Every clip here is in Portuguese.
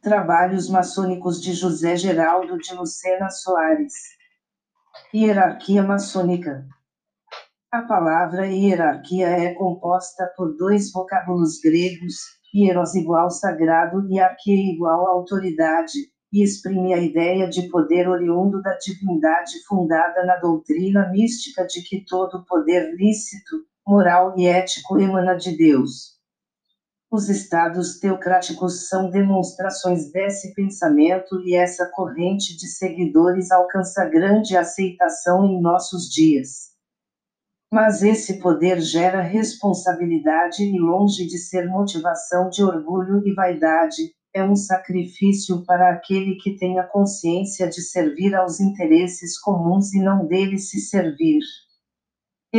Trabalhos maçônicos de José Geraldo de Lucena Soares. Hierarquia maçônica. A palavra hierarquia é composta por dois vocábulos gregos, hieros igual sagrado e arquia igual autoridade, e exprime a ideia de poder oriundo da divindade fundada na doutrina mística de que todo poder lícito, moral e ético emana de Deus. Os estados teocráticos são demonstrações desse pensamento e essa corrente de seguidores alcança grande aceitação em nossos dias. Mas esse poder gera responsabilidade e, longe de ser motivação de orgulho e vaidade, é um sacrifício para aquele que tem a consciência de servir aos interesses comuns e não dele se servir.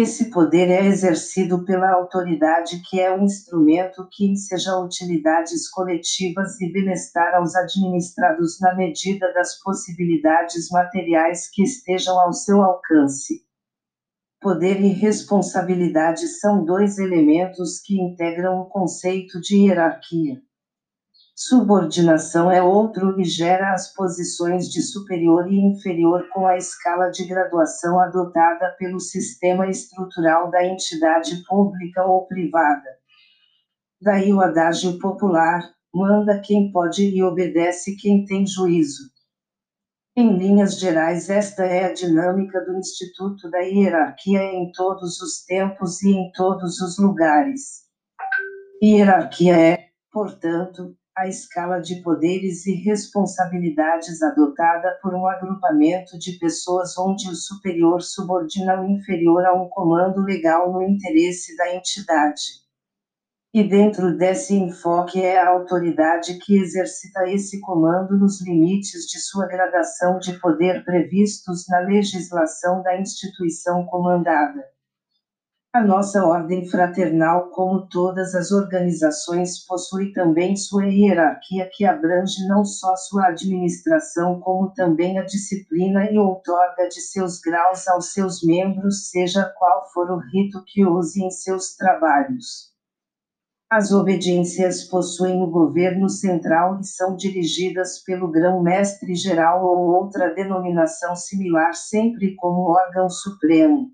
Esse poder é exercido pela autoridade que é um instrumento que enseja utilidades coletivas e bem-estar aos administrados na medida das possibilidades materiais que estejam ao seu alcance. Poder e responsabilidade são dois elementos que integram o conceito de hierarquia. Subordinação é outro e gera as posições de superior e inferior com a escala de graduação adotada pelo sistema estrutural da entidade pública ou privada. Daí o adágio popular: manda quem pode e obedece quem tem juízo. Em linhas gerais, esta é a dinâmica do Instituto da Hierarquia em todos os tempos e em todos os lugares. Hierarquia é, portanto, a escala de poderes e responsabilidades adotada por um agrupamento de pessoas onde o superior subordina o inferior a um comando legal no interesse da entidade. E dentro desse enfoque é a autoridade que exercita esse comando nos limites de sua gradação de poder previstos na legislação da instituição comandada. A nossa ordem fraternal, como todas as organizações, possui também sua hierarquia que abrange não só sua administração, como também a disciplina e outorga de seus graus aos seus membros, seja qual for o rito que use em seus trabalhos. As obediências possuem o governo central e são dirigidas pelo grão-mestre geral ou outra denominação similar, sempre como órgão supremo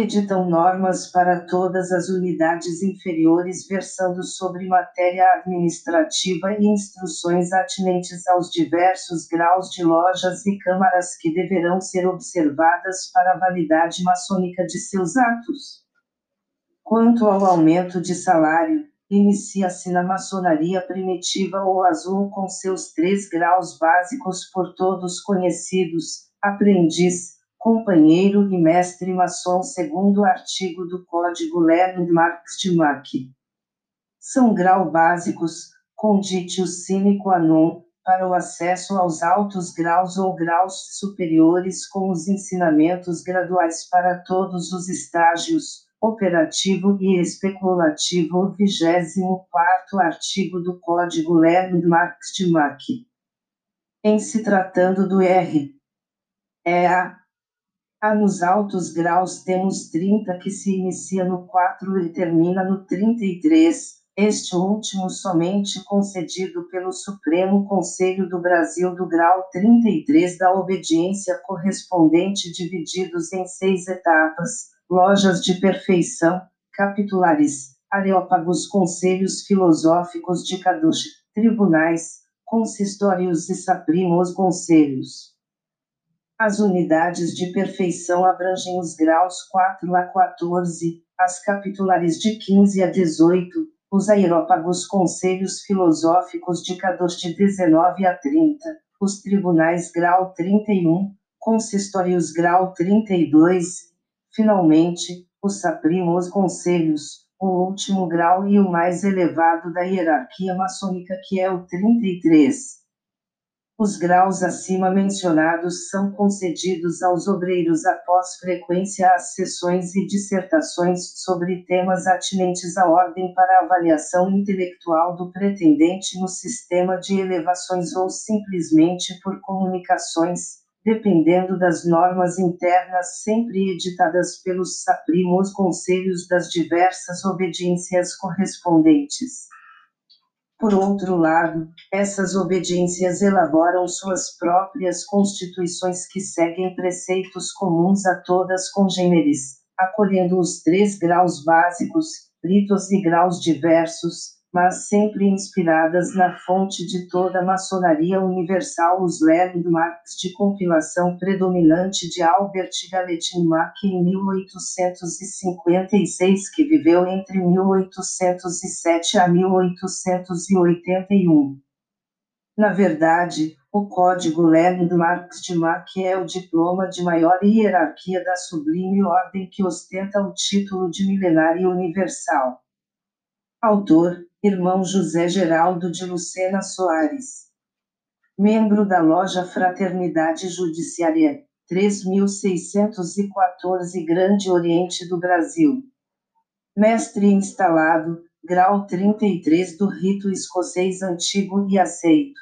editam normas para todas as unidades inferiores versando sobre matéria administrativa e instruções atinentes aos diversos graus de lojas e câmaras que deverão ser observadas para a validade maçônica de seus atos. Quanto ao aumento de salário, inicia-se na maçonaria primitiva ou azul com seus três graus básicos por todos conhecidos: aprendiz, companheiro e mestre maçom segundo o artigo do Código Landmarks de Mac. São grau básicos, conditio sine qua non, para o acesso aos altos graus ou graus superiores com os ensinamentos graduais para todos os estágios, operativo e especulativo, 24 artigo do Código Landmarks de Mac. Em se tratando do R. É a ah, nos altos graus temos 30 que se inicia no 4 e termina no 33, este último somente concedido pelo Supremo Conselho do Brasil do grau 33 da obediência correspondente divididos em seis etapas, lojas de perfeição, capitulares, areópagos conselhos filosóficos de Kadush, tribunais, consistórios e saprimos conselhos. As unidades de perfeição abrangem os graus 4 a 14, as capitulares de 15 a 18, os aerópagos conselhos filosóficos de Kadosh de 19 a 30, os tribunais grau 31, consistórios grau 32, finalmente, os saprimos conselhos, o último grau e o mais elevado da hierarquia maçônica que é o 33. Os graus acima mencionados são concedidos aos obreiros após frequência às sessões e dissertações sobre temas atinentes à ordem para avaliação intelectual do pretendente no sistema de elevações ou simplesmente por comunicações, dependendo das normas internas sempre editadas pelos saprimos conselhos das diversas obediências correspondentes. Por outro lado, essas obediências elaboram suas próprias constituições que seguem preceitos comuns a todas congêneres, acolhendo os três graus básicos, ritos e graus diversos, mas sempre inspiradas na fonte de toda a maçonaria universal os landmarks de compilação predominante de Albert Gallatin Mack em 1856 que viveu entre 1807 a 1881. Na verdade, o código Landmarks de Mack é o diploma de maior hierarquia da sublime ordem que ostenta o título de milenário universal. Autor, irmão José Geraldo de Lucena Soares. Membro da loja Fraternidade Judiciária, 3614 Grande Oriente do Brasil. Mestre instalado, grau 33 do rito escocês antigo e aceito.